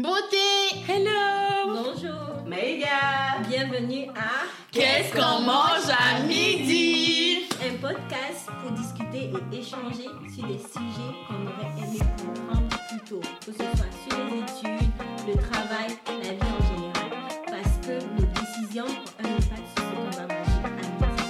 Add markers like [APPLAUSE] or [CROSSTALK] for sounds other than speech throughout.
Beauté Hello Bonjour Méga Bienvenue à Qu'est-ce qu'on mange à midi? Un podcast pour discuter et échanger sur des sujets qu'on aurait aimé comprendre plus tôt, que ce soit sur les études, le travail, la vie en général. Parce que nos décisions ont un impact sur ce qu'on va manger à midi,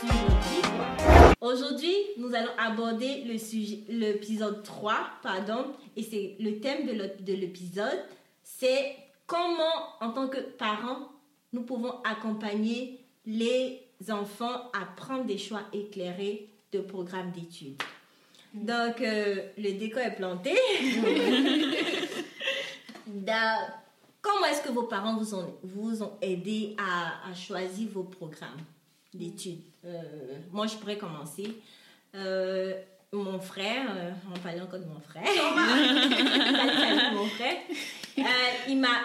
sur notre vie. quoi. Aujourd'hui, nous allons aborder le sujet, l'épisode 3, pardon, et c'est le thème de l'épisode, c'est comment, en tant que parents, nous pouvons accompagner les enfants à prendre des choix éclairés de programmes d'études. Donc, euh, le décor est planté. [LAUGHS] Comment est-ce que vos parents vous ont, vous ont aidé à, à choisir vos programmes d'études? Euh, Moi, je pourrais commencer. Euh, mon frère, euh, on parlait encore de mon frère. Avec [LAUGHS] mon frère. Euh, il m'a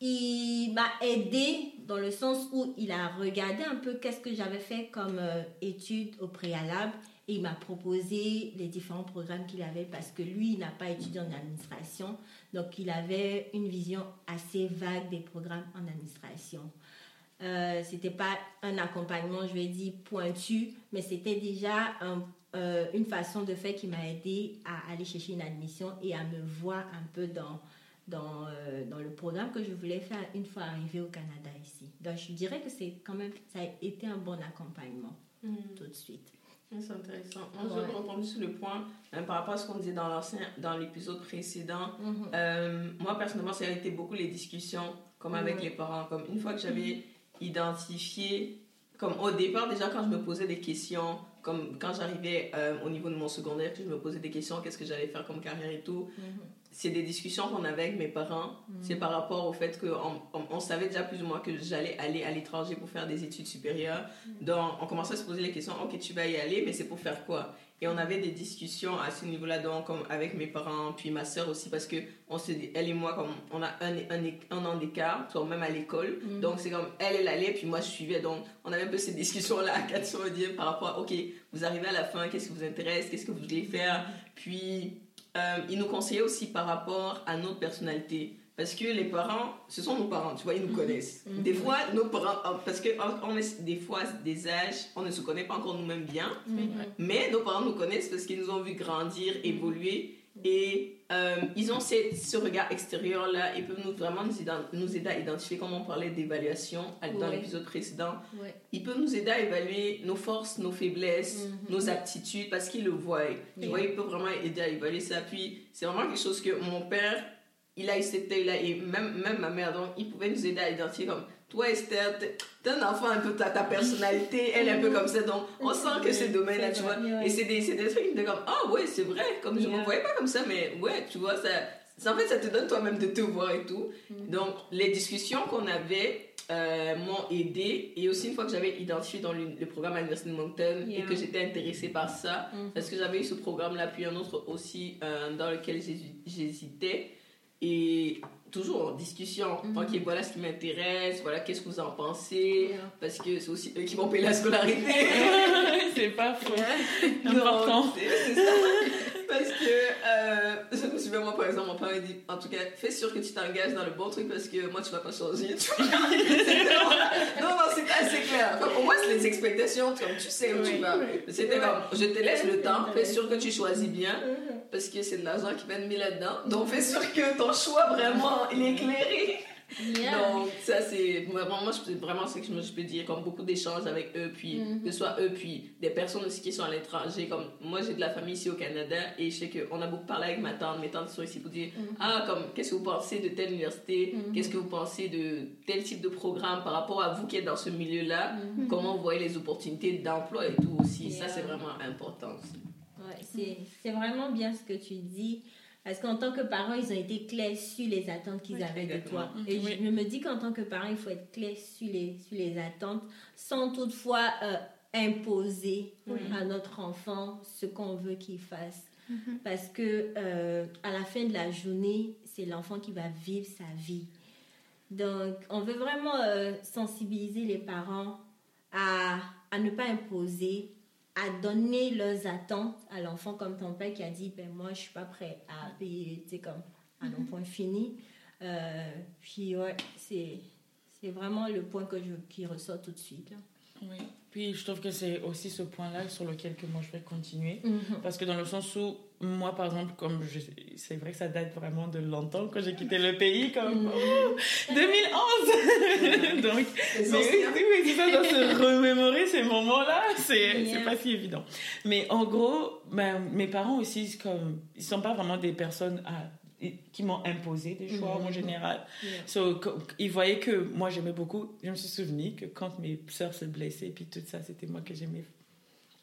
il m'a aidé dans le sens où il a regardé un peu qu'est-ce que j'avais fait comme euh, études au préalable et il m'a proposé les différents programmes qu'il avait parce que lui, il n'a pas étudié en administration. Donc, il avait une vision assez vague des programmes en administration. Euh, c'était pas un accompagnement, je vais dire, pointu, mais c'était déjà un- euh, une façon de faire qui m'a aidé à aller chercher une admission et à me voir un peu dans, dans, euh, dans le programme que je voulais faire une fois arrivé au Canada ici. Donc, je dirais que c'est quand même, ça a été un bon accompagnement tout de suite. C'est intéressant. Moi, Ouais. je sur le point par rapport à ce qu'on disait dans l'ancien, dans l'épisode précédent. Mhm. Euh, moi, personnellement, ça a été beaucoup les discussions, comme avec Mhm. les parents. Comme une fois que j'avais identifié, comme au départ, déjà quand je me posais des questions, comme quand j'arrivais euh, au niveau de mon secondaire, que je me posais des questions, qu'est-ce que j'allais faire comme carrière et tout, Mhm. c'est des discussions qu'on avait avec mes parents. Mhm. C'est par rapport au fait qu'on on, on savait déjà plus ou moins que j'allais aller à l'étranger pour faire des études supérieures. Donc, on commençait à se poser les questions, ok, tu vas y aller, mais c'est pour faire quoi? Et on avait des discussions à ce niveau-là, donc, comme avec mes parents, puis ma soeur aussi, parce que on se dit, elle et moi, comme on a un, un, un an d'écart, soit même à l'école. Mhm. Donc, c'est comme elle, elle allait, puis moi, je suivais. Donc, on avait un peu ces discussions-là à quatre sur le dire par rapport à, ok, vous arrivez à la fin, qu'est-ce qui vous intéresse, qu'est-ce que vous voulez faire? Puis, euh, il nous conseillait aussi par rapport à notre personnalité. Parce que les parents, ce sont nos parents, tu vois, ils nous connaissent. Mhm. Des fois, nos parents, euh, parce que on- est des fois des âges, on ne se connaît pas encore nous-mêmes bien, Mhm. mais nos parents nous connaissent parce qu'ils nous ont vu grandir, évoluer, et euh, ils ont ce, ce regard extérieur-là, ils peuvent nous, vraiment nous, nous aider à identifier, comme on parlait d'évaluation dans Ouais. l'épisode précédent, Ouais. ils peuvent nous aider à évaluer nos forces, nos faiblesses, Mhm. nos aptitudes, parce qu'ils le voient. Tu Yeah. vois, ils peuvent vraiment aider à évaluer ça. Puis, c'est vraiment quelque chose que mon père, il a eu cet œil-là, et même, même ma mère, donc, il pouvait nous aider à identifier comme, toi Esther, t'es un enfant un peu, ta, ta personnalité, elle est un peu comme ça, donc on sent que ce domaine-là, tu vois. Et c'est des, des trucs, de comme, ah ouais, c'est vrai, comme je ne me voyais pas comme ça, mais ouais, tu vois, ça, ça- en fait, ça te donne toi-même de te voir et tout. Mhm. Donc, les discussions qu'on avait euh, m'ont aidé. Et aussi, une fois que j'avais identifié dans le, le programme à l'Université de Moncton et que j'étais intéressée par ça, Mhm. parce que j'avais eu ce programme-là, puis un autre aussi euh, dans lequel j'hési- j'hésitais. Et toujours en discussion. Mhm. Ok, voilà ce qui m'intéresse, voilà qu'est-ce que vous en pensez? Yeah. Parce que c'est aussi eux qui m'ont payé la scolarité. [LAUGHS] C'est pas faux. [LAUGHS] Important. c'est c'est ça. Parce que, euh, je me souviens, moi, par exemple, mon père m'a dit, en tout cas, fais sûr que tu t'engages dans le bon truc parce que moi, tu vas pas changer. tu vois. [LAUGHS] C'était vraiment- non, non, c'était assez clair. Au moins, c'est les expectations, comme tu sais où tu vas. oui. C'était comme, je te laisse le temps, fais sûr que tu choisis bien Mhm. parce que c'est de l'argent qui va être mis là-dedans. Donc, fais sûr que ton choix, vraiment, il est éclairé. Yeah. Donc, ça, c'est vraiment, moi, vraiment, c'est que je, peux dire, comme beaucoup d'échanges avec eux, puis Mhm. que ce soit eux, puis des personnes aussi qui sont à l'étranger. Comme moi, j'ai de la famille ici au Canada, et je sais qu'on a beaucoup parlé avec ma tante, mes tantes sont ici pour dire, Mhm. ah, comme, qu'est-ce que vous pensez de telle université, Mhm. qu'est-ce que vous pensez de tel type de programme par rapport à vous qui êtes dans ce milieu-là, comment vous voyez les opportunités d'emploi et tout aussi? Ça, c'est vraiment important aussi. Ouais, c'est vraiment bien ce que tu dis. Parce qu'en tant que parent, ils ont été clairs sur les attentes qu'ils Oui, avaient de toi. exactement. Et Oui. je me dis qu'en tant que parent, il faut être clair sur les, sur les attentes sans toutefois euh, imposer Oui. à notre enfant ce qu'on veut qu'il fasse. Parce que euh, à la fin de la journée, c'est l'enfant qui va vivre sa vie. Donc, on veut vraiment euh, sensibiliser les parents à, à ne pas imposer, à donner leurs attentes à l'enfant, comme ton père qui a dit, ben moi, je suis pas prêt à payer, tu sais, comme à un point fini. Euh, puis ouais, c'est c'est vraiment le point que je, qui ressort tout de suite. là. Oui. Puis je trouve que c'est aussi ce point-là sur lequel que moi je vais continuer. Mhm. Parce que dans le sens où, moi par exemple, comme je, c'est vrai que ça date vraiment de longtemps quand j'ai quitté le pays, comme Mhm. oh, 2011 [LAUGHS] Donc, mais oui, oui, ça, dans se [LAUGHS] remémorer ces moments-là, c'est Yeah. pas si évident. Mais en gros, ben, mes parents aussi, comme, ils sont pas vraiment des personnes à- qui m'ont imposé des choix Mhm. en général. Yeah. So, ils voyaient que moi j'aimais beaucoup. Je me suis souvenu que quand mes sœurs se blessaient, puis tout ça, c'était moi que j'aimais.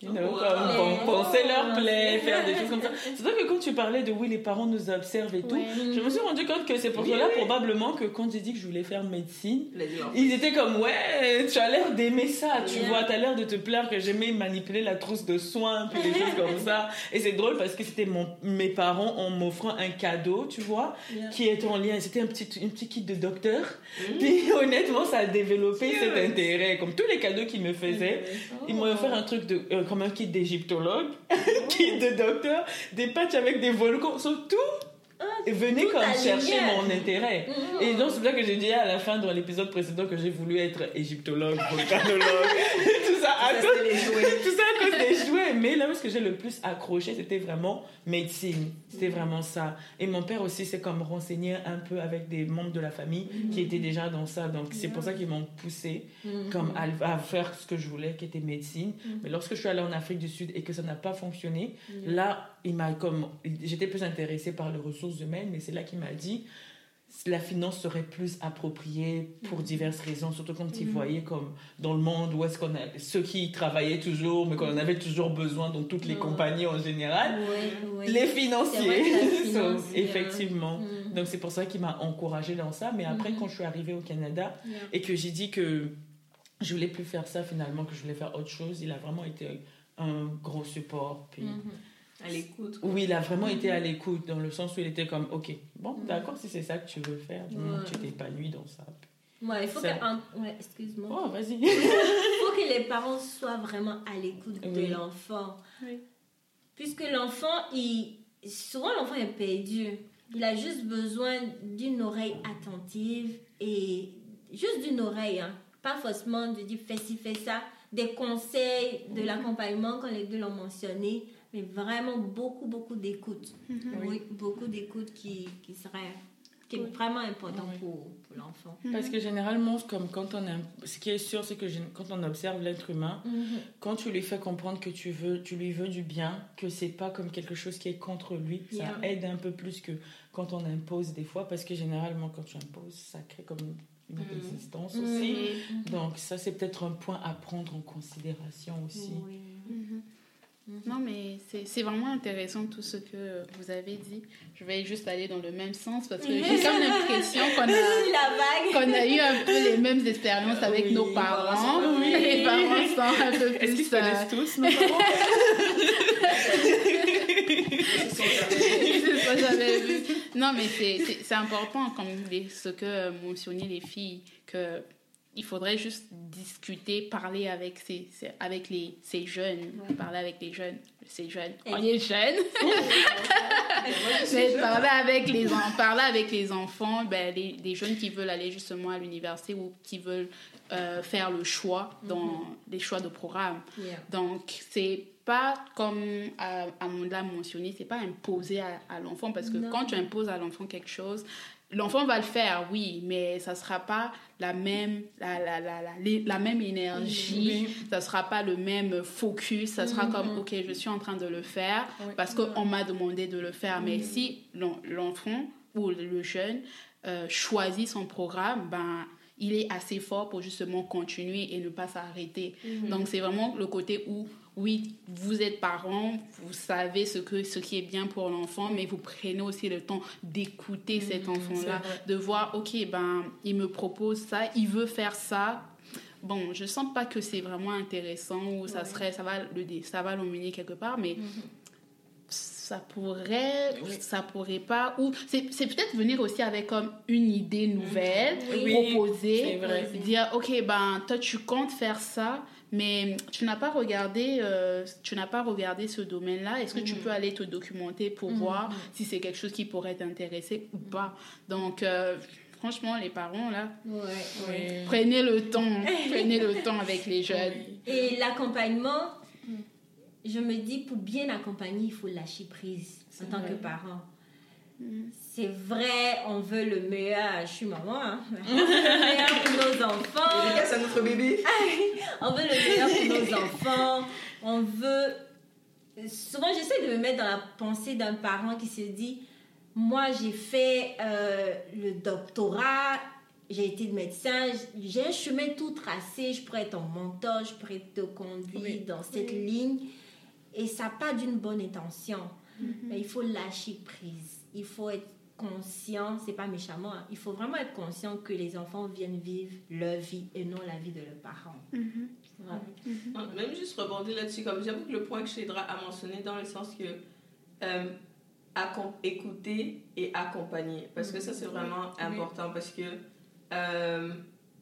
You know, Wow. comme leurs plaies, Oh. faire des choses comme ça. C'est vrai que quand tu parlais de oui, les parents nous observent et tout, Ouais. je me suis rendu compte que c'est pour Oui, cela oui. probablement que quand j'ai dit que je voulais faire médecine, ils étaient comme ouais, tu as l'air d'aimer ça, tu Yeah. vois, tu as l'air de te plaire que j'aimais manipuler la trousse de soins puis des choses comme ça. Et c'est drôle parce que c'était mon mes parents en m'offrant un cadeau, tu vois, Yeah. qui est en lien. C'était un petit une petit kit de docteur. Mhm. Puis [LAUGHS] honnêtement, ça a développé cet intérêt. Comme tous les cadeaux qu'ils me faisaient, ils m'ont offert un truc de euh, comme un kit d'égyptologue, un [LAUGHS] kit de docteur, des patchs avec des volcans, surtout venait tout comme chercher mon intérêt. Mhm. Et donc, c'est pour ça que j'ai dit à la fin, dans l'épisode précédent, que j'ai voulu être égyptologue, volcanologue, [LAUGHS] tout ça. À jouets. [LAUGHS] tout ça à cause des jouets. Mais là où ce que j'ai le plus accroché, c'était vraiment médecine. C'était vraiment ça. Et mon père aussi s'est comme renseigné un peu avec des membres de la famille qui étaient déjà dans ça. Donc, c'est pour ça qu'ils m'ont poussé comme à, à faire ce que je voulais, qui était médecine. Mais lorsque je suis allée en Afrique du Sud et que ça n'a pas fonctionné, là, il m'a comme j'étais plus intéressée par les ressources humaines, mais c'est là qu'il m'a dit la finance serait plus appropriée pour diverses raisons, surtout quand il voyait comme dans le monde où est-ce qu'on a ceux qui travaillaient toujours, mais qu'on en avait toujours besoin dans toutes les compagnies en général, les financiers. que la [LAUGHS] So, finance, c'est, euh, effectivement. Mhm. Donc c'est pour ça qu'il m'a encouragée dans ça. Mais après, Mhm. quand je suis arrivée au Canada, Yeah. et que j'ai dit que je voulais plus faire ça finalement, que je voulais faire autre chose, il a vraiment été un gros support. Puis, Mhm. À l'écoute. Oui, il a vraiment été à l'écoute dans le sens où il était comme, ok, bon, Mhm. d'accord, si c'est ça que tu veux faire, du moment que tu t'épanouis dans ça. Ouais, il faut que, ouais, excuse-moi. Oh, vas-y. Il [LAUGHS] faut que les parents soient vraiment à l'écoute Oui. de l'enfant. Oui. Puisque l'enfant, il, souvent l'enfant est perdu. Il a juste besoin d'une oreille attentive et juste d'une oreille. hein. Pas forcément de dire fais ci, fais ça. Des conseils, de l'accompagnement, comme les deux l'ont mentionné. Mais vraiment beaucoup, beaucoup d'écoute. Oui, beaucoup d'écoute qui, qui serait qui est vraiment important Oui. pour, pour l'enfant. Parce que généralement, comme quand on a, ce qui est sûr, c'est que quand on observe l'être humain, quand tu lui fais comprendre que tu veux, tu lui veux du bien, que c'est pas comme quelque chose qui est contre lui, ça aide un peu plus que quand on impose des fois, parce que généralement, quand tu imposes, ça crée comme une Mhm. résistance Mhm. aussi. Mhm. Donc ça, c'est peut-être un point à prendre en considération aussi. Oui. Mhm. Non, mais c'est c'est vraiment intéressant tout ce que vous avez dit. Je vais juste aller dans le même sens parce que j'ai comme l'impression qu'on a, [LAUGHS] qu'on a eu un peu les mêmes expériences avec Oui, nos parents. oui. Les parents sont un peu Est-ce qu'ils plus. se euh, connaissent tous, nos parents? [LAUGHS] Non, mais c'est- important, comme les- ce que mentionnaient les filles, que il faudrait juste discuter, parler avec ces, avec les, ces jeunes, parler avec les jeunes, ces jeunes. On est jeunes, [LAUGHS] mais parler avec les parler avec les enfants, ben, les, les jeunes qui veulent aller justement à l'université ou qui veulent euh, faire le choix dans les choix de programme. Yeah. Donc, c'est pas comme euh, Amanda l'a mentionné, c'est pas imposé à, à l'enfant parce que Non. quand tu imposes à l'enfant quelque chose, l'enfant va le faire, oui, mais ça sera pas la même, la, la, la, la, même énergie, ça sera pas le même focus, ça sera comme, ok, je suis en train de le faire Oui. parce qu'on m'a demandé de le faire. Mais si l'en- l'enfant ou le jeune euh, choisit son programme, ben, il est assez fort pour justement continuer et ne pas s'arrêter. Donc, c'est vraiment le côté où, oui, vous êtes parent, vous savez ce, que, ce qui est bien pour l'enfant, mais vous prenez aussi le temps d'écouter cet enfant-là, de voir, OK, ben, il me propose ça, il veut faire ça. Bon, je sens pas que c'est vraiment intéressant ou ça serait, ça va le, ça va l'emmener quelque part, mais ça pourrait, Oui. ça pourrait pas, ou c'est c'est peut-être venir aussi avec comme une idée nouvelle, Oui, proposer, vrai. dire ok ben toi tu comptes faire ça, mais tu n'as pas regardé, euh, tu n'as pas regardé ce domaine-là. Est-ce que tu peux aller te documenter pour voir si c'est quelque chose qui pourrait t'intéresser ou pas? Donc, euh, franchement, les parents, là, Ouais, ouais. prenez le temps, [LAUGHS] prenez le temps avec les jeunes. Et l'accompagnement, je me dis, pour bien accompagner, il faut lâcher prise en tant que parent. C'est vrai, on veut le meilleur. Je suis maman, hein. [LAUGHS] On veut le meilleur pour nos Les enfants. gars, c'est notre bébé. [LAUGHS] On veut le meilleur pour nos enfants. On veut. Souvent, j'essaie de me mettre dans la pensée d'un parent qui se dit Moi, j'ai fait euh, le doctorat, j'ai été médecin, j'ai un chemin tout tracé, je pourrais être ton mentor, je pourrais te conduire Oui. dans cette ligne. Et ça part d'une bonne intention. Mais il faut lâcher prise. Il faut être conscient, c'est pas méchamment, hein, il faut vraiment être conscient que les enfants viennent vivre leur vie et non la vie de leurs parents. Ouais. Ah, Même juste rebondir là-dessus, comme j'avoue que le point que Chédra a mentionné dans le sens que euh, écouter et accompagner. Parce que ça, c'est vraiment important parce que euh,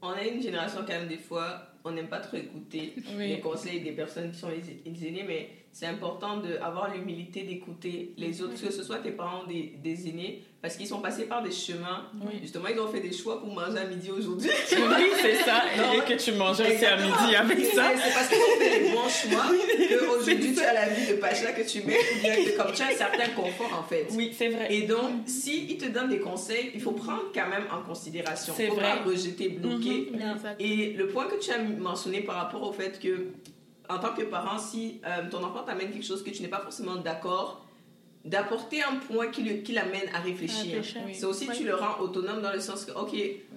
on a une génération quand même des fois, on n'aime pas trop écouter Oui. les conseils des personnes qui sont les, les aînés, mais c'est important d'avoir l'humilité d'écouter les autres, que ce soit tes parents ou des, des aînés, parce qu'ils sont passés par des chemins. Oui. Justement, ils ont fait des choix pour manger à midi aujourd'hui. [LAUGHS] Oui, c'est ça. [LAUGHS] Non. Et que tu manges aussi à midi avec ça. C'est parce qu'ils ont fait les bons choix qu'aujourd'hui tu as la vie de Pacha que tu mets ou bien que comme tu as un certain confort en fait. Oui, c'est vrai. Et donc, si ils te donnent des conseils, il faut prendre quand même en considération. C'est vrai. pas rejeter, bloquer. Exact. Et le point que tu as mentionné par rapport au fait que, en tant que parent, si euh, ton enfant t'amène quelque chose que tu n'es pas forcément d'accord, d'apporter un point qui, le- qui l'amène à réfléchir. réfléchir. C'est aussi, tu le rends autonome dans le sens que, ok,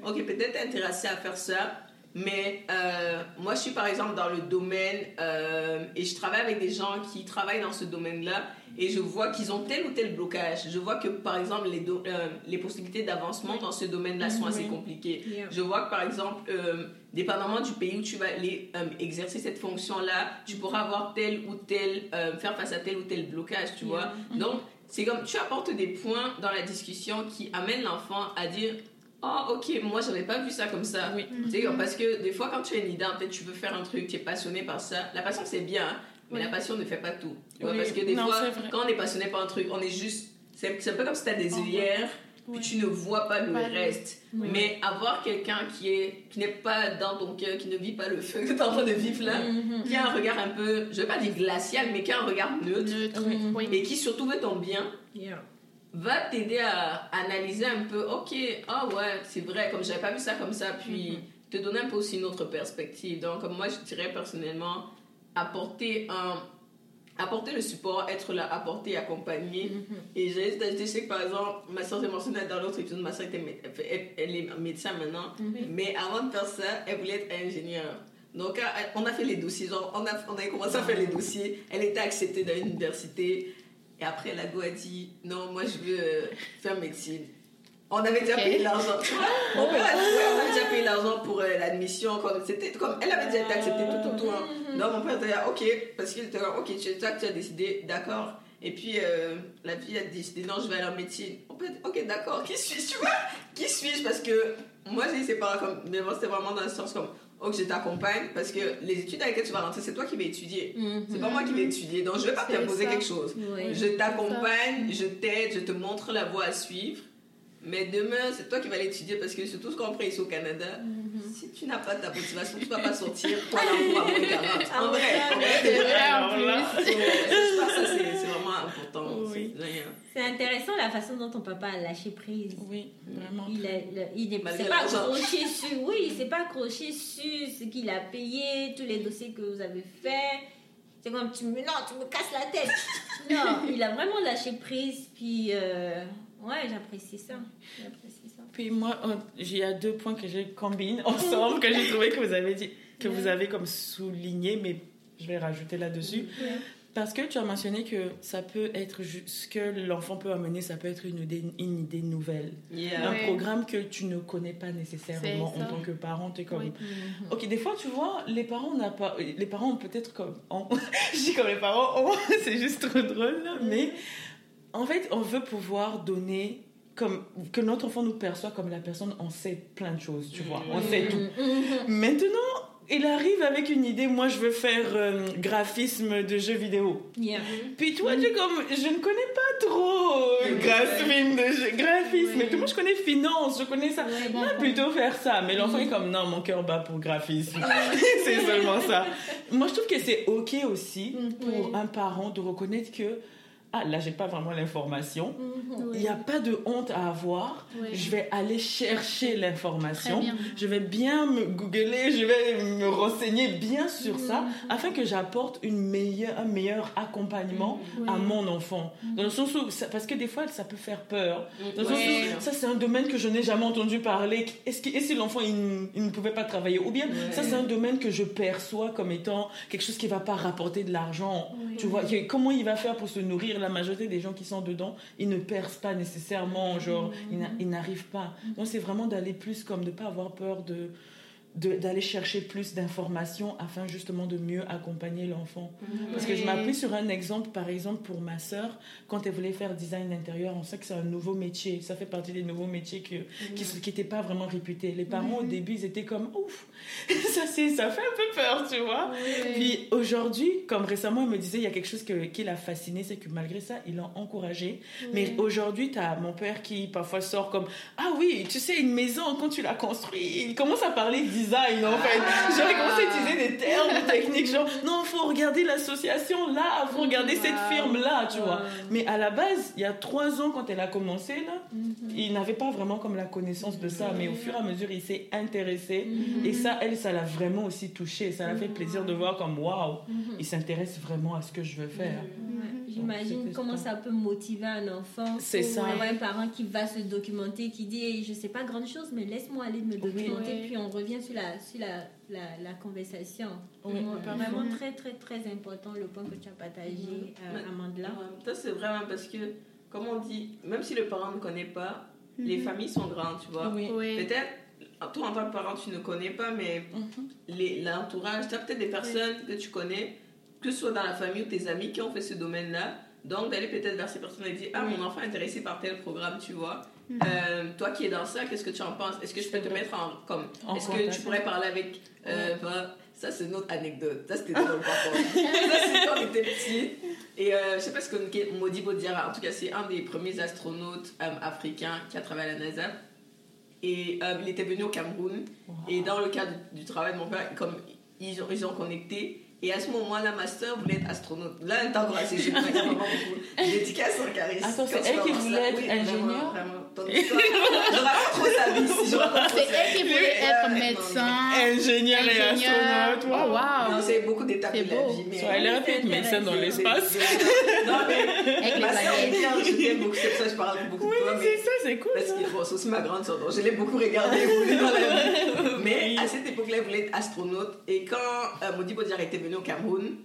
ok, peut-être t'es intéressé à faire ça, mais euh, moi, je suis par exemple dans le domaine euh, et je travaille avec des gens qui travaillent dans ce domaine-là et je vois qu'ils ont tel ou tel blocage. Je vois que, par exemple, les, euh, les possibilités d'avancement dans ce domaine-là sont assez compliquées. Yeah. Je vois que, par exemple, dépendamment du pays où tu vas aller exercer cette fonction-là, tu pourras avoir tel ou tel, faire face à tel ou tel blocage, tu vois. Donc, c'est comme tu apportes des points dans la discussion qui amènent l'enfant à dire Oh, ok, moi j'avais pas vu ça comme ça. Oui. Sais, parce que des fois, quand tu as une idée, peut-être tu veux faire un truc, tu es passionné par ça. La passion, c'est bien, hein, mais la passion ne fait pas tout. Tu vois, Oui. parce que des Non, fois, quand on est passionné par un truc, on est juste. C'est c'est un peu comme si tu as des œillères, puis tu ne vois pas le Pas reste. Oui. Mais avoir quelqu'un qui est qui n'est pas dans ton cœur, qui ne vit pas le feu que tu es en train de vivre là, Mhm. qui a un regard un peu, je vais pas dire glacial, mais qui a un regard neutre, et qui surtout veut ton bien, Yeah. Va t'aider à analyser un peu, ok, ah ouais, c'est vrai, comme j'avais pas vu ça comme ça, puis te donner un peu aussi une autre perspective. Donc, comme moi, je dirais personnellement, apporter un apporter le support, être là, apporter, accompagner. Et j'ai juste ajouté, je sais que par exemple, ma soeur, j'ai mentionné dans l'autre épisode, ma soeur était elle, elle est médecin maintenant, mais avant de faire ça, elle voulait être ingénieure. Donc, on a fait les dossiers, genre, on a, on a commencé à faire les dossiers, elle était acceptée dans l'université, et après, la go a dit, non, moi, je veux euh, faire médecine. On avait déjà Ok. payé l'argent. Mon père a dit, ouais, on a déjà payé l'argent pour euh, l'admission. Comme, c'était comme, elle avait déjà été acceptée tout autour. hein. Donc, mon père était là, ok, parce qu'il était là, ok, tu, toi, tu as décidé, d'accord. Et puis, euh, la fille a décidé, non, je vais aller en médecine. On peut dire, ok, d'accord, qui suis-je, tu vois? Qui suis-je? Parce que moi, j'ai dit, c'est pas comme, mais c'était vraiment dans le sens comme, ok, je t'accompagne, parce que les études avec lesquelles tu vas rentrer, c'est toi qui vas étudier. C'est pas moi qui vais étudier. Donc, je vais pas C'est t'imposer quelque chose. Oui. Je t'accompagne, je t'aide, je te montre la voie à suivre. Mais demain, c'est toi qui vas l'étudier parce que surtout ce qu'on prend ici au Canada, si tu n'as pas ta motivation, tu ne vas pas sortir pour [LAUGHS] aller en cours à moins 40. En vrai, en vrai, C'est c'est vrai, en [LAUGHS] là. plus. Ça, c'est c'est. Oui. intéressant la façon dont ton papa a lâché prise. Oui, vraiment. Il est, le- il est, Malgré c'est pas accroché sur, oui, il s'est pas accroché sur ce qu'il a payé, tous les dossiers que vous avez faits. C'est comme tu me, non, tu me casses la tête. [LAUGHS] non, il a vraiment lâché prise, puis euh, ouais, j'apprécie ça. J'apprécie ça. Puis moi, euh, il y a deux points que j'ai combine [LAUGHS] ensemble, que j'ai trouvé que vous avez dit, que vous avez comme souligné, mais je vais rajouter là-dessus. Parce que tu as mentionné que ça peut être ce que l'enfant peut amener, ça peut être une idée, une idée nouvelle. Yeah. Un programme que tu ne connais pas nécessairement en tant que parent. Es comme. Oui. Ok, des fois, tu vois, les parents n'ont pas. Les parents ont peut-être comme. [LAUGHS] je dis comme les parents, ont, [LAUGHS] c'est juste trop drôle, là, mais en fait, on veut pouvoir donner. Comme, que notre enfant nous perçoit comme la personne, on sait plein de choses, tu vois, on sait tout. Maintenant, il arrive avec une idée, moi je veux faire euh, graphisme de jeux vidéo. Yeah. Puis toi, tu es comme, je ne connais pas trop euh, graphisme, de jeux- graphisme. Ouais. Puis moi, je connais finance, je connais ça. Ouais, On va d'accord. plutôt faire ça. Mais l'enfant est comme, non, mon cœur bat pour graphisme. [LAUGHS] c'est seulement ça. Moi, je trouve que c'est OK aussi pour Ouais. un parent de reconnaître que, ah, là, j'ai pas vraiment l'information. Mhm. Il n'y a pas de honte à avoir. Je vais aller chercher l'information. Je vais bien me googler, je vais me renseigner bien sur ça afin que j'apporte une meilleure, un meilleur accompagnement à Ouais. mon enfant. Dans le sens où, ça- parce que des fois, ça peut faire peur. Dans le sens Ouais. où, ça, c'est un domaine que je n'ai jamais entendu parler. Est-ce que, et si l'enfant, il, ne pouvait pas travailler? Ou bien, ça, c'est un domaine que je perçois comme étant quelque chose qui ne va pas rapporter de l'argent. Tu vois, comment il va faire pour se nourrir La majorité des gens qui sont dedans, ils ne percent pas nécessairement, genre, ils ils n'arrivent pas. Donc, c'est vraiment d'aller plus comme de ne pas avoir peur de- d'aller chercher plus d'informations afin justement de mieux accompagner l'enfant. Parce que je m'appuie sur un exemple, par exemple, pour ma sœur, quand elle voulait faire design intérieur, on sait que c'est un nouveau métier. Ça fait partie des nouveaux métiers que, qui n'étaient pas vraiment réputés. Les parents, au début, ils étaient comme, ouf, [LAUGHS] ça, c'est- ça fait un peu peur, tu vois. Puis aujourd'hui, comme récemment, il me disait, il y a quelque chose que- qui l'a fasciné, c'est que malgré ça, il l'a encouragé. Mais aujourd'hui, tu as mon père qui parfois sort comme, ah oui, tu sais, une maison, quand tu l'as construit, il commence à parler design en fait. Genre, il commence à utiliser des termes techniques, genre, non, faut regarder l'association là, faut regarder cette firme là, tu vois. Mais à la base, il y a trois ans, quand elle a commencé, là, Mhm. il n'avait pas vraiment comme la connaissance de ça, mais au fur et à mesure, il s'est intéressé. Et ça, elle, ça l'a vraiment aussi touché. Ça l'a fait plaisir de voir comme, waouh, il s'intéresse vraiment à ce que je veux faire. Ouais. J'imagine comment ça. peut motiver un enfant. C'est avoir un parent qui va se documenter, qui dit Hey, Je sais pas grand chose, mais laisse-moi aller me documenter. Puis on revient sur la, sur la, la, la conversation. Oui. Ouais, Vraiment très, très, très important le point que tu as partagé, euh. Amandla. Ça, c'est vraiment parce que, comme on dit, même si le parent ne connaît pas, les familles sont grandes, tu vois. Oui. Ouais. Peut-être, toi en tant que parent, tu ne connais pas, mais Mhm. les- l'entourage, tu as peut-être des personnes que tu connais, que ce soit dans la famille ou tes amis qui ont fait ce domaine-là. Donc, d'aller peut-être vers ces personnes et dire Ah, mon enfant est intéressé par tel programme, tu vois. Euh, toi qui es dans ça, qu'est-ce que tu en penses? Est-ce que je peux te mettre en. comme Est-ce que tu pourrais parler avec. euh, bah, ça, c'est une autre anecdote. Ça, c'était [LAUGHS] drôle, par contre. ça, c'est quand on était petit. Et euh, je sais pas ce que Modibo Diarra, en tout cas, c'est un des premiers astronautes euh, africains qui a travaillé à la NASA. Et il était venu au Cameroun. Et dans le cadre du, du travail de mon père, comme ils ont, ils ont connecté. Et à ce moment-là, ma soeur voulait être astronaute. Là, elle encore assez jeune, mais vraiment beaucoup. Dédicace en charisme. Attends, c'est elle qui voulait être ingénieure J'aurais trop sa vie si je C'est elle qui voulait Oui, être médecin. Ingénieur et astronaute, Oh, wow. Non, c'est beaucoup d'étapes de la vie. Mais... Soit elle être médecin dans l'espace. [LAUGHS] Non, mais ma soeur planètes. est bien, je t'aime beaucoup. C'est pour ça que je parle beaucoup Oui, de toi. c'est ça, c'est cool. Parce que bon, c'est aussi ma grande soeur, donc je l'ai beaucoup regardée [LAUGHS] évoluer dans la vie. Mais à cette époque-là, elle voulait être astronaute. Et quand euh, Modibo Diarra était venu au Cameroun,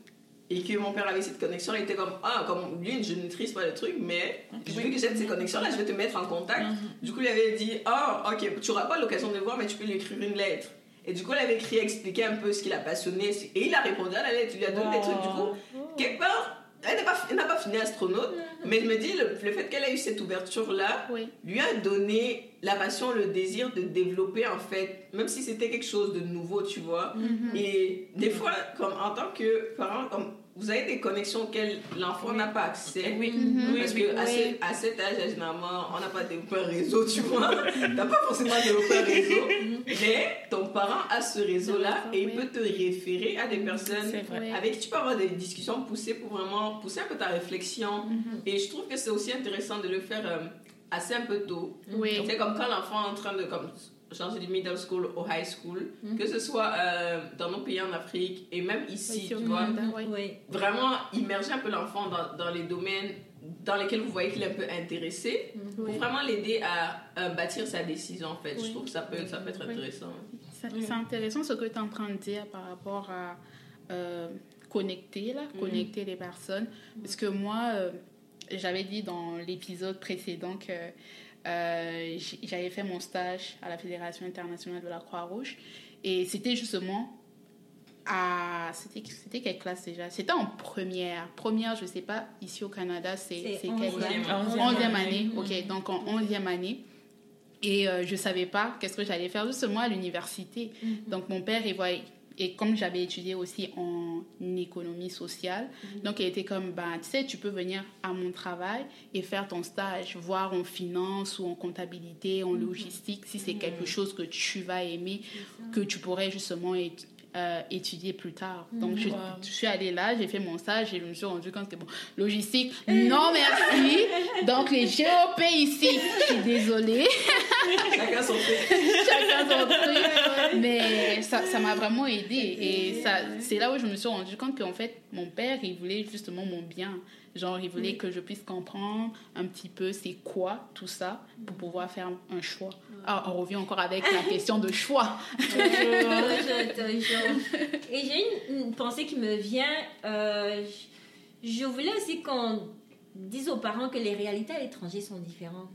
et que mon père avait cette connexion, il était comme Ah, comme lui, je ne maîtrise pas le truc, mais vu que j'ai ces connexions-là, je vais te mettre en contact. Du coup, il avait dit Ah, ok, tu n'auras pas l'occasion de le voir, mais tu peux lui écrire une lettre. Et du coup, il avait écrit, expliqué un peu ce qui l'a passionné. Et il a répondu à la lettre, il lui a donné des trucs. Du coup, quelque part, elle n'a pas, elle n'a pas fini astronaute, mais je me dis, le, le fait qu'elle ait eu cette ouverture-là, Oui. lui a donné la passion, le désir de développer en fait, même si c'était quelque chose de nouveau, tu vois. Et des fois, comme en tant que parent, comme vous avez des connexions auxquelles l'enfant n'a pas accès. Oui, Mhm. Parce oui. que à, Oui. ce- à cet âge, généralement, on n'a pas développé un réseau, tu vois. T'as pas forcément développé un réseau, mais ton parent a ce réseau-là et il peut te référer à des personnes avec qui tu peux avoir des discussions poussées pour vraiment pousser un peu ta réflexion. Et je trouve que c'est aussi intéressant de le faire euh, assez un peu tôt. Oui. C'est comme quand l'enfant est en train de comme, changer du middle school au high school, que ce soit euh, dans nos pays en Afrique et même ici, au tu vois. Canada, oui. Oui. Vraiment immerger un peu l'enfant dans, dans les domaines dans lesquels vous voyez qu'il est un peu intéressé pour Oui. vraiment l'aider à euh, bâtir sa décision en fait. Je Oui. trouve que ça peut, ça peut être Oui. intéressant. C'est c'est intéressant ce que tu es en train de dire par rapport à euh, connecter, là, connecter les personnes. Parce que moi, euh, j'avais dit dans l'épisode précédent que euh, j'avais fait mon stage à la Fédération internationale de la Croix-Rouge. Et c'était justement à. C'était c'était quelle classe déjà? C'était en première. Première, je sais pas, ici au Canada, c'est quelle onzième. classe? Onzième Onzième année. année, ok. Donc en onzième année. Et euh, je savais pas qu'est-ce que j'allais faire justement à l'université. Donc mon père, il voyait, et comme j'avais étudié aussi en économie sociale, Mhm. donc elle était comme, bah, tu sais, tu peux venir à mon travail et faire ton stage, voir en finance ou en comptabilité, Mhm. en logistique, si c'est quelque chose que tu vas aimer, que tu pourrais justement euh, étudier plus tard. Donc, je, Wow. je suis allée là, j'ai fait mon stage et je me suis rendu compte que, bon, logistique, non merci. Donc, les GOP ici, [LAUGHS] je suis désolée. Chacun son truc. chacun son truc. Mais ça ça m'a vraiment aidé. Et ça, c'est là où je me suis rendu compte qu'en fait, mon père, il voulait justement mon bien. Genre, il voulait que je puisse comprendre un petit peu c'est quoi tout ça pour pouvoir faire un choix. Ah, on revient encore avec la question de choix. [LAUGHS] Toujours, toujours. Et j'ai une, une pensée qui me vient. euh, je je voulais aussi qu'on dise aux parents que les réalités à l'étranger sont différentes.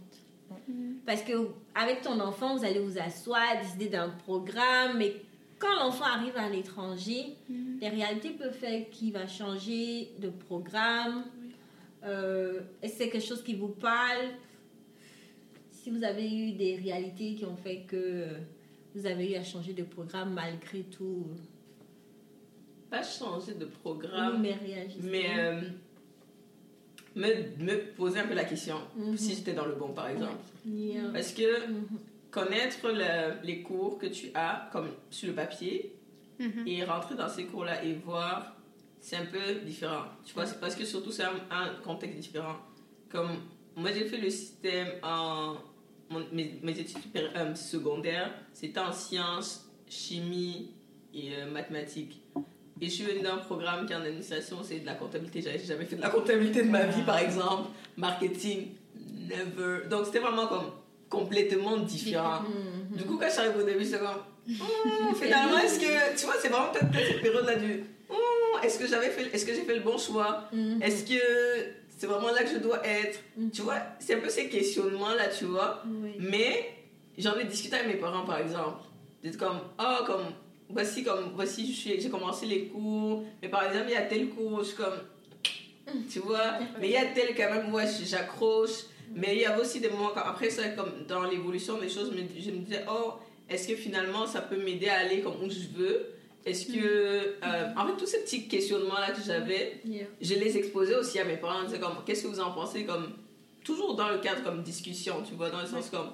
Parce que avec ton enfant, vous allez vous asseoir, décider d'un programme, mais quand l'enfant arrive à l'étranger, les réalités peuvent faire qu'il va changer de programme. Euh, Est-ce que c'est quelque chose qui vous parle Si vous avez eu des réalités qui ont fait que vous avez eu à changer de programme malgré tout, Pas changer de oui, programme, mais euh, me, me poser un peu la question. Mhm. Si j'étais dans le bon, par exemple. Yeah. Parce que connaître le- les cours que tu as, comme sur le papier, Mhm. et rentrer dans ces cours-là et voir, c'est un peu différent. Tu vois, c'est parce que surtout c'est un, un contexte différent. Comme moi j'ai fait le système en mon- mes, mes études euh, secondaires, c'était en sciences, chimie et euh, mathématiques. Et je suis venue d'un programme qui est en administration, c'est de la comptabilité. J'avais jamais fait de la comptabilité de ma vie, par exemple. Marketing, never. Donc c'était vraiment comme complètement différent. Mhm. Du coup, quand je suis arrivée au début, c'est comme. [LAUGHS] Hmm, finalement, est-ce que. Tu vois, c'est vraiment peut-être cette période-là du. Est-ce que j'avais fait. Est-ce que j'ai fait le bon choix? Mhm. Est-ce que c'est vraiment là que je dois être Mhm. Tu vois, c'est un peu ces questionnements-là, tu vois. Oui. Mais j'en ai discuté avec mes parents, par exemple. D'être comme, oh, comme, voici, comme, voici, j'ai commencé les cours. Mais par exemple, il y a tel cours, je suis comme, tu vois. Mais il y a tel quand même, ouais, j'accroche. Mais il y avait aussi des moments, quand- après ça, comme dans l'évolution des choses, je me disais, oh, est-ce que finalement ça peut m'aider à aller comme où je veux? Est-ce que. euh, en fait, tous ces petits questionnements-là que j'avais, Yeah. je les exposais aussi à mes parents. C'est comme, qu'est-ce que vous en pensez comme Toujours dans le cadre comme discussion, tu vois, dans le sens comme,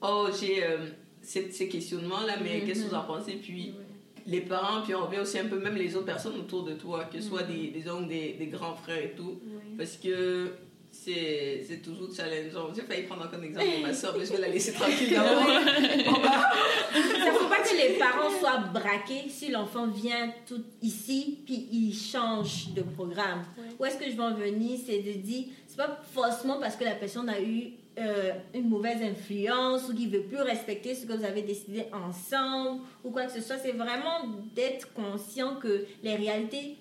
oh, j'ai euh, ces, ces questionnements-là, mais qu'est-ce que vous en pensez? Puis les parents, puis on revient aussi un peu, même les autres personnes autour de toi, que ce soit des, des oncles, des, des grands frères et tout, parce que c'est c'est toujours challengeant. J'ai failli prendre encore un exemple de ma soeur, mais je vais la laisser tranquille [LAUGHS] va- Ça faut pas que les parents soient braqués si l'enfant vient tout ici puis il change de programme. Où est-ce que je veux en venir? C'est de dire, c'est pas forcément parce que la personne a eu euh, une mauvaise influence ou qu'il veut plus respecter ce que vous avez décidé ensemble ou quoi que ce soit. C'est vraiment d'être conscient que les réalités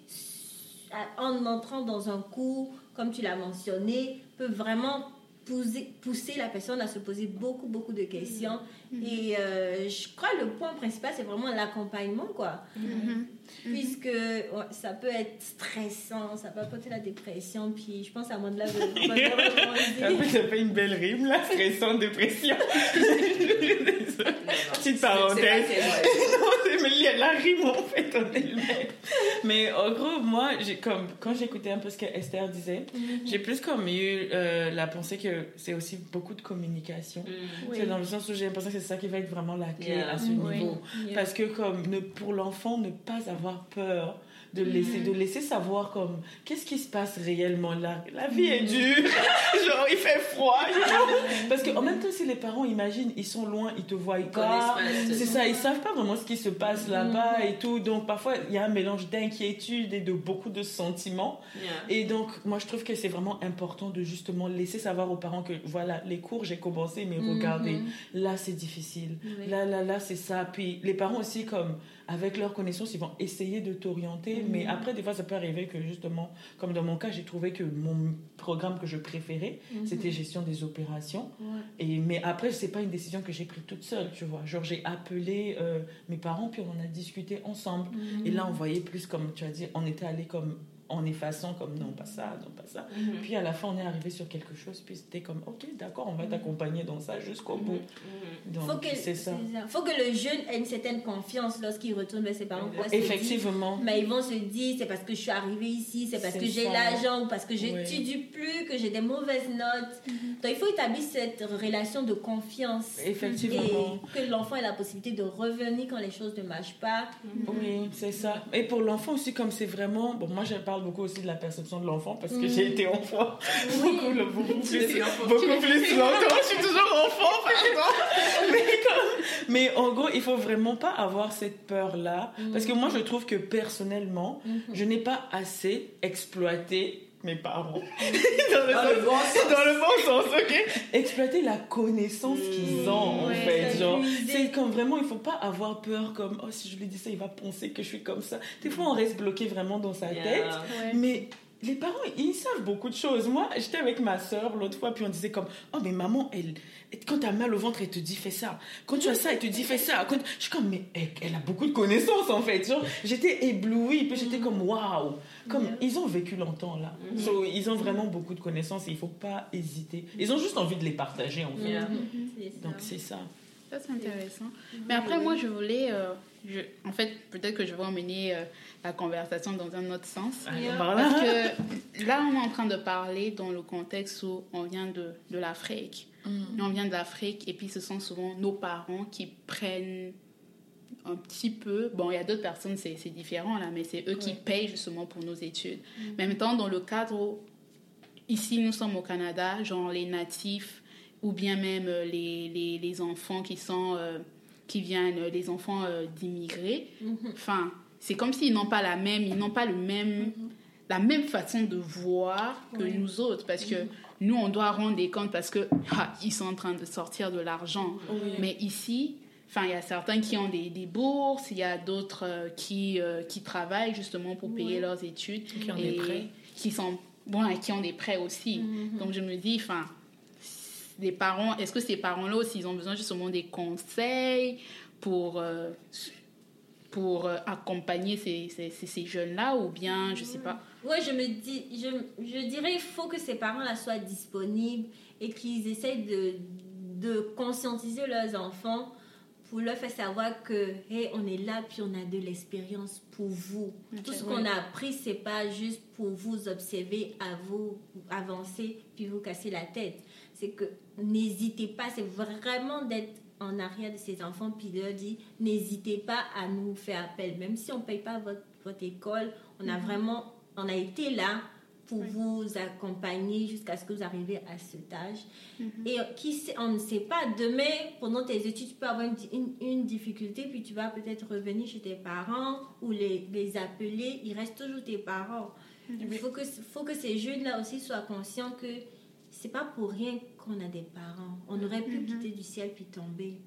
en entrant dans un cours, comme tu l'as mentionné, peuvent vraiment pousser, pousser la personne à se poser beaucoup, beaucoup de questions. Et euh, je crois que le point principal, c'est vraiment l'accompagnement, quoi. Mhm. Puisque ouais, ça peut être stressant, ça peut apporter la dépression, puis je pense à moi [LAUGHS] de là de, de Ça fait, une belle rime, là, stressant, dépression. [LAUGHS] Petite parenthèse. C'est pas très vrai. [LAUGHS] Non, c'est- mais il y a la rime en fait en elle-même. Mais en gros, moi, comme quand j'écoutais un peu ce que Esther disait, j'ai plus comme eu euh, la pensée que c'est aussi beaucoup de communication. Mm. Oui. C'est dans le sens où j'ai l'impression que c'est ça qui va être vraiment la clé Yeah. à ce Oui. niveau. Yeah. Parce que comme ne, pour l'enfant, ne pas avoir peur de laisser, de laisser savoir comme qu'est-ce qui se passe réellement là? La vie est dure, [LAUGHS] genre il fait froid. genre. Parce qu'en même temps, si les parents imaginent, ils sont loin, ils te voient Ils pas. C'est ça, ils savent pas vraiment ce qui se passe là-bas et tout. Donc parfois, il y a un mélange d'inquiétude et de beaucoup de sentiments. Yeah. Et donc, moi, je trouve que c'est vraiment important de justement laisser savoir aux parents que voilà, les cours, j'ai commencé, mais regardez, là, c'est difficile. Oui. Là, là, là, c'est ça. Puis les parents aussi, comme avec leurs connaissances, ils vont essayer de t'orienter. Mhm. Mais après, des fois, ça peut arriver que justement, comme dans mon cas, j'ai trouvé que mon programme que je préférais, Mhm. c'était gestion des opérations. Ouais. Et, mais après, c'est pas une décision que j'ai prise toute seule, tu vois. Genre, j'ai appelé euh, mes parents, puis on en a discuté ensemble. Mhm. Et là, on voyait plus, comme tu as dit, on était allé comme en effaçant comme non, pas ça, non, pas ça. Mhm. Puis à la fin, on est arrivé sur quelque chose, puis c'était comme, ok, d'accord, on va t'accompagner dans ça jusqu'au bout. Mhm. Faut Donc, que, c'est ça. ça. Faut que le jeune ait une certaine confiance lorsqu'il retourne vers ses parents. Effectivement. Mais ils vont se dire, c'est parce que je suis arrivée ici, c'est parce que j'ai l'argent ou parce que je Oui. plus, que j'ai des mauvaises notes. Donc il faut établir cette relation de confiance. Effectivement. Et que l'enfant ait la possibilité de revenir quand les choses ne marchent pas. Oui, c'est ça. Et pour l'enfant aussi, comme c'est vraiment. Bon, moi, je parle beaucoup aussi de la perception de l'enfant parce que j'ai été enfant. Beaucoup, beaucoup plus, beaucoup plus longtemps. Je suis toujours enfant, par [LAUGHS] exemple. Mais, comme- mais en gros, il faut vraiment pas avoir cette peur-là. Parce que moi, je trouve que personnellement, je n'ai pas assez exploité mes parents. [LAUGHS] dans, le Dans sens- le bon sens. dans le bon sens, ok Exploiter la connaissance qu'ils ont, en Ouais, fait. Genre, c'est comme vraiment, il faut pas avoir peur comme, oh, si je lui dis ça, il va penser que je suis comme ça. Des fois, on reste bloqué vraiment dans sa Yeah. tête. Ouais. Mais les parents, ils savent beaucoup de choses. Moi, j'étais avec ma soeur l'autre fois, puis on disait comme, oh, mais maman, elle, quand t'as mal au ventre, elle te dit fais ça. Quand tu as ça, elle te dit fais ça. Quand... Je suis comme, mais elle, elle a beaucoup de connaissances, en fait. Genre, j'étais éblouie, puis j'étais comme, waouh. Comme, ils ont vécu longtemps, là. So, ils ont vraiment beaucoup de connaissances et il faut pas hésiter. Ils ont juste envie de les partager, en fait. Yeah. Ça. Donc, c'est ça. Ça, c'est intéressant. Mais après, moi, je voulais. euh, je, en fait, peut-être que je vais emmener euh, la conversation dans un autre sens. Yeah. Par Parce là. que [LAUGHS] là, on est en train de parler dans le contexte où on vient de, de l'Afrique. On vient de l'Afrique et puis ce sont souvent nos parents qui prennent un petit peu. Bon, il y a d'autres personnes, c'est c'est différent là, mais c'est eux qui payent justement pour nos études. Mais en même temps, dans le cadre où, ici, nous sommes au Canada, genre les natifs ou bien même euh, les, les, les enfants qui sont. euh, qui viennent, euh, les enfants euh, d'immigrés. Enfin, c'est comme s'ils n'ont pas la même, ils n'ont pas le même, la même façon de voir que nous autres, parce que nous on doit rendre des comptes parce que ah, ils sont en train de sortir de l'argent. Oui. Mais ici, enfin, il y a certains qui ont des, des bourses, il y a d'autres euh, qui euh, qui travaillent justement pour payer Ouais. leurs études Qui ont et des prêts. qui sont bon, et qui ont des prêts aussi. Donc je me dis, enfin les parents, est-ce que ces parents-là aussi, ils ont besoin justement des conseils pour, euh, pour euh, accompagner ces, ces, jeunes-là ou bien, je sais pas? Ouais, je me dis, je, je dirais, il faut que ces parents-là soient disponibles et qu'ils essayent de, de conscientiser leurs enfants pour leur faire savoir que, hey, on est là puis on a de l'expérience pour vous. Tout ce qu'on a appris, c'est pas juste pour vous observer, à vous avancer puis vous casser la tête. C'est que n'hésitez pas, c'est vraiment d'être en arrière de ces enfants puis leur dire n'hésitez pas à nous faire appel. Même si on ne paye pas votre, votre école, on a vraiment, on a été là pour Oui. vous accompagner jusqu'à ce que vous arriviez à cet âge. Et euh, qui sait, on ne sait pas, demain, pendant tes études, tu peux avoir une, une- une difficulté, puis tu vas peut-être revenir chez tes parents ou les, les appeler, il reste toujours tes parents. Il faut que, faut que ces jeunes-là aussi soient conscients que c'est pas pour rien qu'on a des parents. On aurait pu quitter du ciel puis tomber.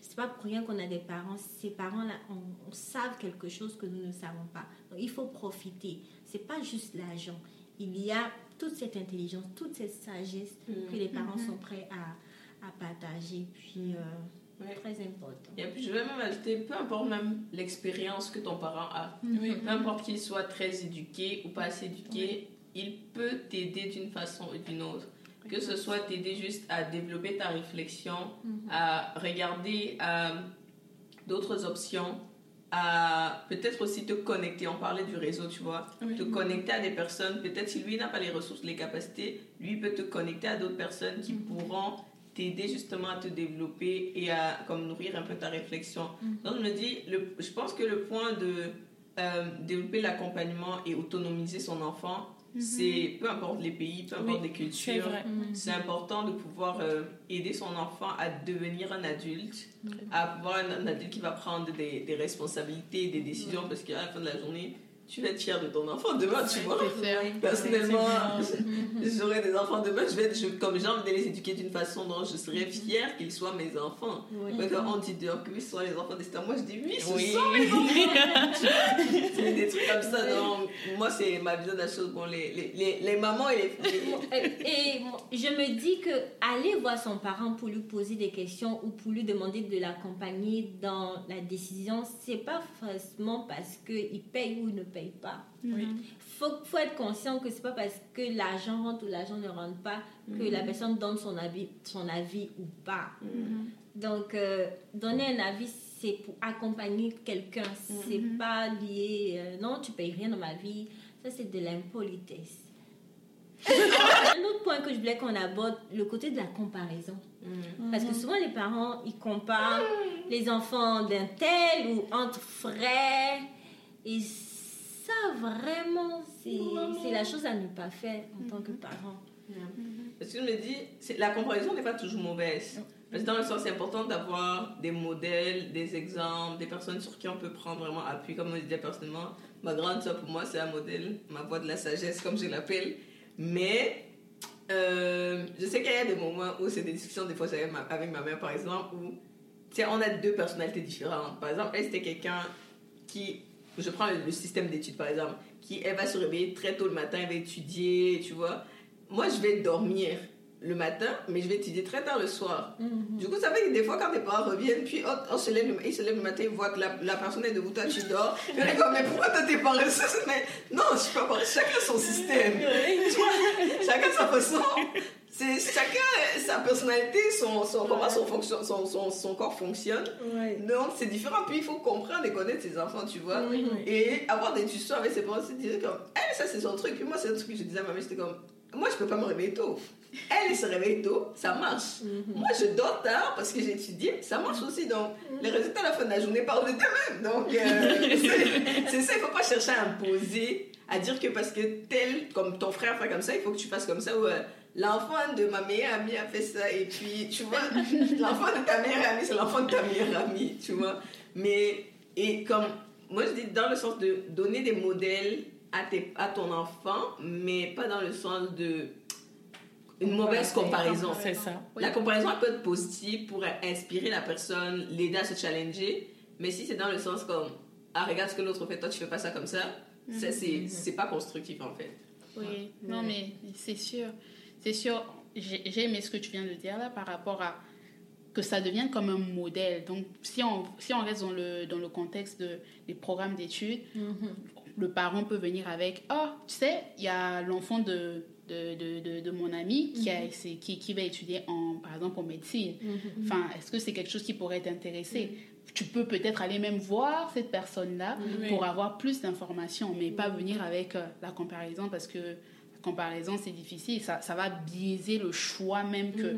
C'est pas pour rien qu'on a des parents. Ces parents-là, on, on savent quelque chose que nous ne savons pas. Donc, il faut profiter. C'est pas juste l'argent. Il y a toute cette intelligence, toute cette sagesse que les parents sont prêts à, à partager. Puis, euh, Ouais. très important. Et puis je vais même ajouter, peu importe même l'expérience que ton parent a, Oui. peu importe qu'il soit très éduqué ou pas assez éduqué, il peut t'aider d'une façon ou d'une autre. Que ce soit t'aider juste à développer ta réflexion, à regarder euh, d'autres options, à peut-être aussi te connecter. On parlait du réseau, tu vois. Oui. Te connecter à des personnes. Peut-être si lui n'a pas les ressources, les capacités, lui peut te connecter à d'autres personnes qui pourront t'aider justement à te développer et à comme nourrir un peu ta réflexion. Donc je me dis, le, je pense que le point de euh, développer l'accompagnement et autonomiser son enfant, c'est peu importe les pays, peu importe Oui, les C'est cultures, vrai. c'est important de pouvoir euh, aider son enfant à devenir un adulte, à pouvoir un, un adulte qui va prendre des, des responsabilités, des décisions, parce qu'à la fin de la journée, tu vas être fier de ton enfant demain, tu vois. Personnellement, [LAUGHS] j'aurai des enfants demain, je vais être, je- comme j'ai envie de les éduquer d'une façon dont je serais fière qu'ils soient mes enfants. Oui. Parce qu'on dit dehors que oui, ce sont les enfants d'Esther. Moi, je dis oui, ce Oui. sont mes enfants. [LAUGHS] c'est des trucs comme ça. Donc, moi, c'est ma vision de la chose. Bon, les, les, les, les mamans et les, [LAUGHS] Et je me dis que aller voir son parent pour lui poser des questions ou pour lui demander de l'accompagner dans la décision, c'est pas forcément parce qu'il paye ou il ne paye paye pas. Oui. faut, faut être conscient que c'est pas parce que l'argent rentre ou l'argent ne rentre pas que la personne donne son avis, son avis ou pas. Donc, euh, donner un avis, c'est pour accompagner quelqu'un. C'est pas lié, euh, non, tu payes rien dans ma vie. Ça, c'est de l'impolitesse. un autre point que je voulais qu'on aborde, le côté de la comparaison. Parce que souvent, les parents, ils comparent les enfants d'un tel ou entre frères. Et ça, vraiment, c'est la chose à ne pas faire en tant que parent. Parce que je me dis, la comparaison n'est pas toujours mauvaise. Parce que dans le sens, c'est important d'avoir des modèles, des exemples, des personnes sur qui on peut prendre vraiment appui. Comme je disais personnellement, ma grande soeur, pour moi, c'est un modèle, ma voix de la sagesse, comme je l'appelle. Mais euh, je sais qu'il y a des moments où c'est des discussions, des fois, avec ma, avec ma mère, par exemple, où tu sais, on a deux personnalités différentes. Par exemple, elle, c'était quelqu'un qui, je prends le, système d'études, par exemple, qui, elle va se réveiller très tôt le matin, elle va étudier, tu vois. Moi, je vais dormir le matin, mais je vais étudier très tard le soir. Du coup, ça fait que des fois, quand tes parents reviennent, puis on se lève, le- ils se lèvent le matin, ils voient que la, la personne est debout, toi tu dors. Sont comme, mais pourquoi toi t'es paresseuse Mais non, je suis pas paresseuse. Chacun son système. Tu vois, chacun sa façon. C'est chacun sa personnalité, son, son, comment son, fonction, son, son, son corps fonctionne. Donc, c'est différent. Puis, il faut comprendre et connaître ses enfants, tu vois. Et avoir des discussions avec ses parents, c'est dire comme, elle, ça, c'est son truc. Puis moi, c'est un truc que je disais à ma mère, j'étais comme, moi, je peux pas me réveiller tôt. Elle, elle se réveille tôt, ça marche. Moi, je dors tard parce que j'ai étudié, ça marche aussi. Donc, les résultats à la fin de la journée parlent de d'eux-mêmes. Donc, euh, [LAUGHS] c'est c'est ça, il faut pas chercher à imposer, à dire que parce que tel, comme ton frère fait comme ça, il faut que tu fasses comme ça. Ou euh, l'enfant de ma meilleure amie a fait ça. Et puis, tu vois, [LAUGHS] l'enfant de ta meilleure amie, c'est l'enfant de ta meilleure amie, tu vois. Mais, et comme, moi, je dis dans le sens de donner des modèles à, tes, à ton enfant, mais pas dans le sens de une mauvaise comparaison. C'est ça. La comparaison elle peut être positive pour inspirer la personne, l'aider à se challenger, mais si c'est dans le sens comme ah regarde ce que l'autre fait, toi tu fais pas ça comme ça, ça c'est c'est pas constructif en fait. Oui, non, mais c'est sûr. C'est sûr, j'ai aimé ce que tu viens de dire là par rapport à que ça devienne comme un modèle. Donc, si on, si on reste dans le, dans le contexte de, des programmes d'études, le parent peut venir avec Oh, tu sais, il y a l'enfant de, de, de, de, mon ami qui, a, c'est- qui, qui va étudier, en, par exemple, en médecine. Enfin, est-ce que c'est quelque chose qui pourrait t'intéresser? Tu peux peut-être aller même voir cette personne-là Oui. pour avoir plus d'informations, mais pas venir avec euh, la comparaison parce que comparaison, c'est difficile. Ça, ça va biaiser le choix même que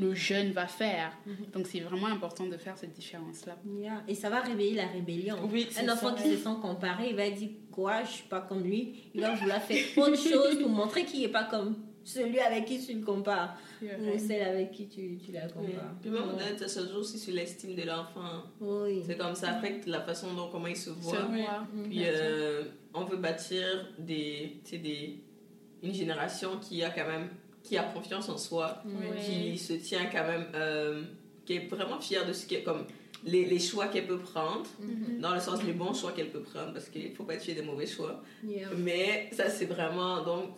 le jeune va faire. Donc, c'est vraiment important de faire cette différence-là. Yeah. Et ça va réveiller la rébellion. Oui, Un enfant ça. qui se sent comparé, il va dire quoi, je suis pas comme lui. Il va vouloir faire autre chose pour montrer qu'il est pas comme celui avec qui tu le compares ou celle avec qui tu, tu la compares. Puis même on ça se joue aussi sur l'estime de l'enfant. Oui. C'est comme ça affecte la façon dont comment il se voit. Se. Puis euh, on veut bâtir des, des, une génération qui a quand même qui a confiance en soi, qui se tient quand même, euh, qui est vraiment fière de ce qu'elle comme les, les choix qu'elle peut prendre, dans le sens les bons choix qu'elle peut prendre, parce qu'il faut pas fier des mauvais choix. Yeah. Mais ça c'est vraiment donc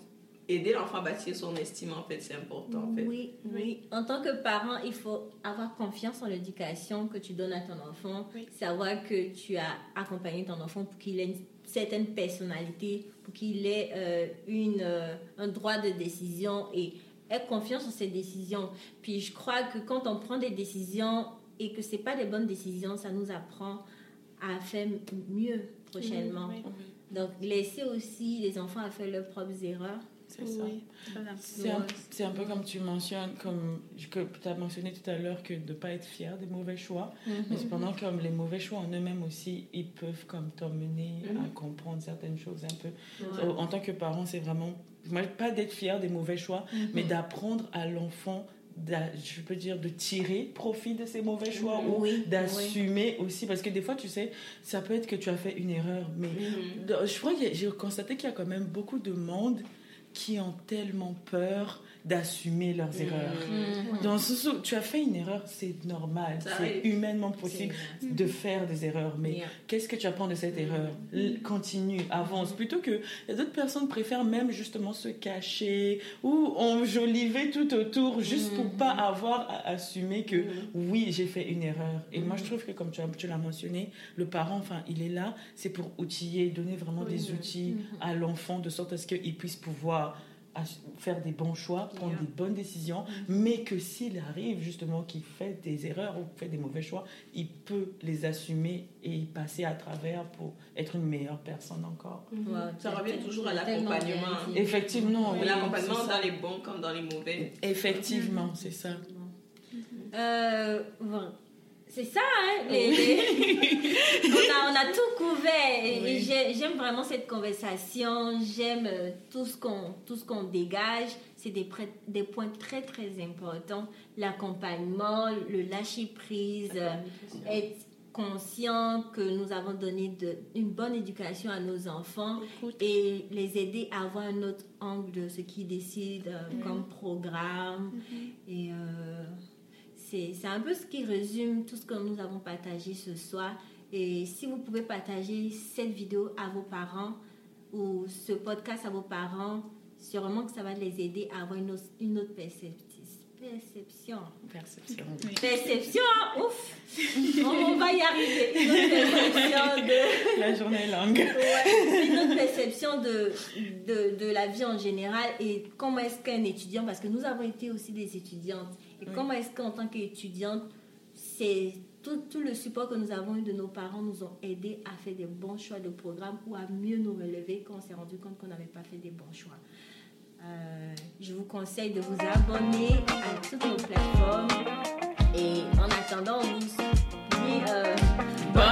aider l'enfant à bâtir son estime en fait, c'est important en fait. Oui, oui. En tant que parent, il faut avoir confiance en l'éducation que tu donnes à ton enfant, Oui. savoir que tu as accompagné ton enfant pour qu'il ait une certaine personnalité, pour qu'il ait euh, une, euh, un droit de décision et ait confiance en ses décisions. Puis je crois que quand on prend des décisions et que c'est pas des bonnes décisions, ça nous apprend à faire mieux prochainement. Oui. Donc laisser aussi les enfants à faire leurs propres erreurs. C'est ça. Oui. C'est un, un peu comme tu mentionnes, comme que tu as mentionné tout à l'heure, que de ne pas être fier des mauvais choix. Mais cependant, comme les mauvais choix en eux-mêmes aussi, ils peuvent comme t'emmener à comprendre certaines choses un peu. Ouais. En tant que parent, c'est vraiment, moi, pas d'être fier des mauvais choix, mais d'apprendre à l'enfant, je peux dire, de tirer profit de ces mauvais choix ou Oui, d'assumer aussi. Parce que des fois, tu sais, ça peut être que tu as fait une erreur, mais Mhm. je crois que j'ai constaté qu'il y a quand même beaucoup de monde qui ont tellement peur d'assumer leurs erreurs. Mhm. Dans ce sens, tu as fait une erreur, c'est normal, c'est humainement possible de faire des erreurs. Mais Yeah. qu'est-ce que tu apprends de cette erreur? L- Continue, avance. Plutôt que il y a d'autres personnes préfèrent même justement se cacher ou enjoliver tout autour juste pour pas avoir à assumer que oui, j'ai fait une erreur. Et moi, je trouve que comme tu, as- tu l'as mentionné, le parent, enfin, il est là, c'est pour outiller, donner vraiment des outils à l'enfant de sorte à ce qu'il puisse pouvoir ass- faire des bons choix, prendre Yeah. des bonnes décisions, mais que s'il arrive justement qu'il fait des erreurs ou fait des mauvais choix, il peut les assumer et y passer à travers pour être une meilleure personne encore. Ouais, Ça revient toujours à l'accompagnement. dit. Effectivement, oui, L'accompagnement dans les bons comme dans les mauvais. Effectivement, c'est ça. Euh, bon. C'est ça, hein, les- les- [LAUGHS] on, a, on a tout couvert. Et- et Oui. J'aime vraiment cette conversation. J'aime euh, tout ce qu'on dégage. C'est des, points très, très importants. L'accompagnement, le lâcher-prise, euh, être conscient que nous avons donné de, une bonne éducation à nos enfants et les aider à avoir un autre angle de ce qu'ils décident euh, comme programme. Et euh, c'est un peu ce qui résume tout ce que nous avons partagé ce soir. Et si vous pouvez partager cette vidéo à vos parents ou ce podcast à vos parents, sûrement que ça va les aider à avoir une autre, une autre percepti- perception. Perception. Perception, ouf! On, on va y arriver. Une autre perception de La journée est longue. ouais, une autre perception de, de, de la vie en général et comment est-ce qu'un étudiant, parce que nous avons été aussi des étudiantes, et comment est-ce qu'en tant qu'étudiante, c'est tout, tout le support que nous avons eu de nos parents nous ont aidé à faire des bons choix de programme ou à mieux nous relever quand on s'est rendu compte qu'on n'avait pas fait des bons choix. Euh, je vous conseille de vous abonner à toutes nos plateformes. Et en attendant, on vous dit euh, bonne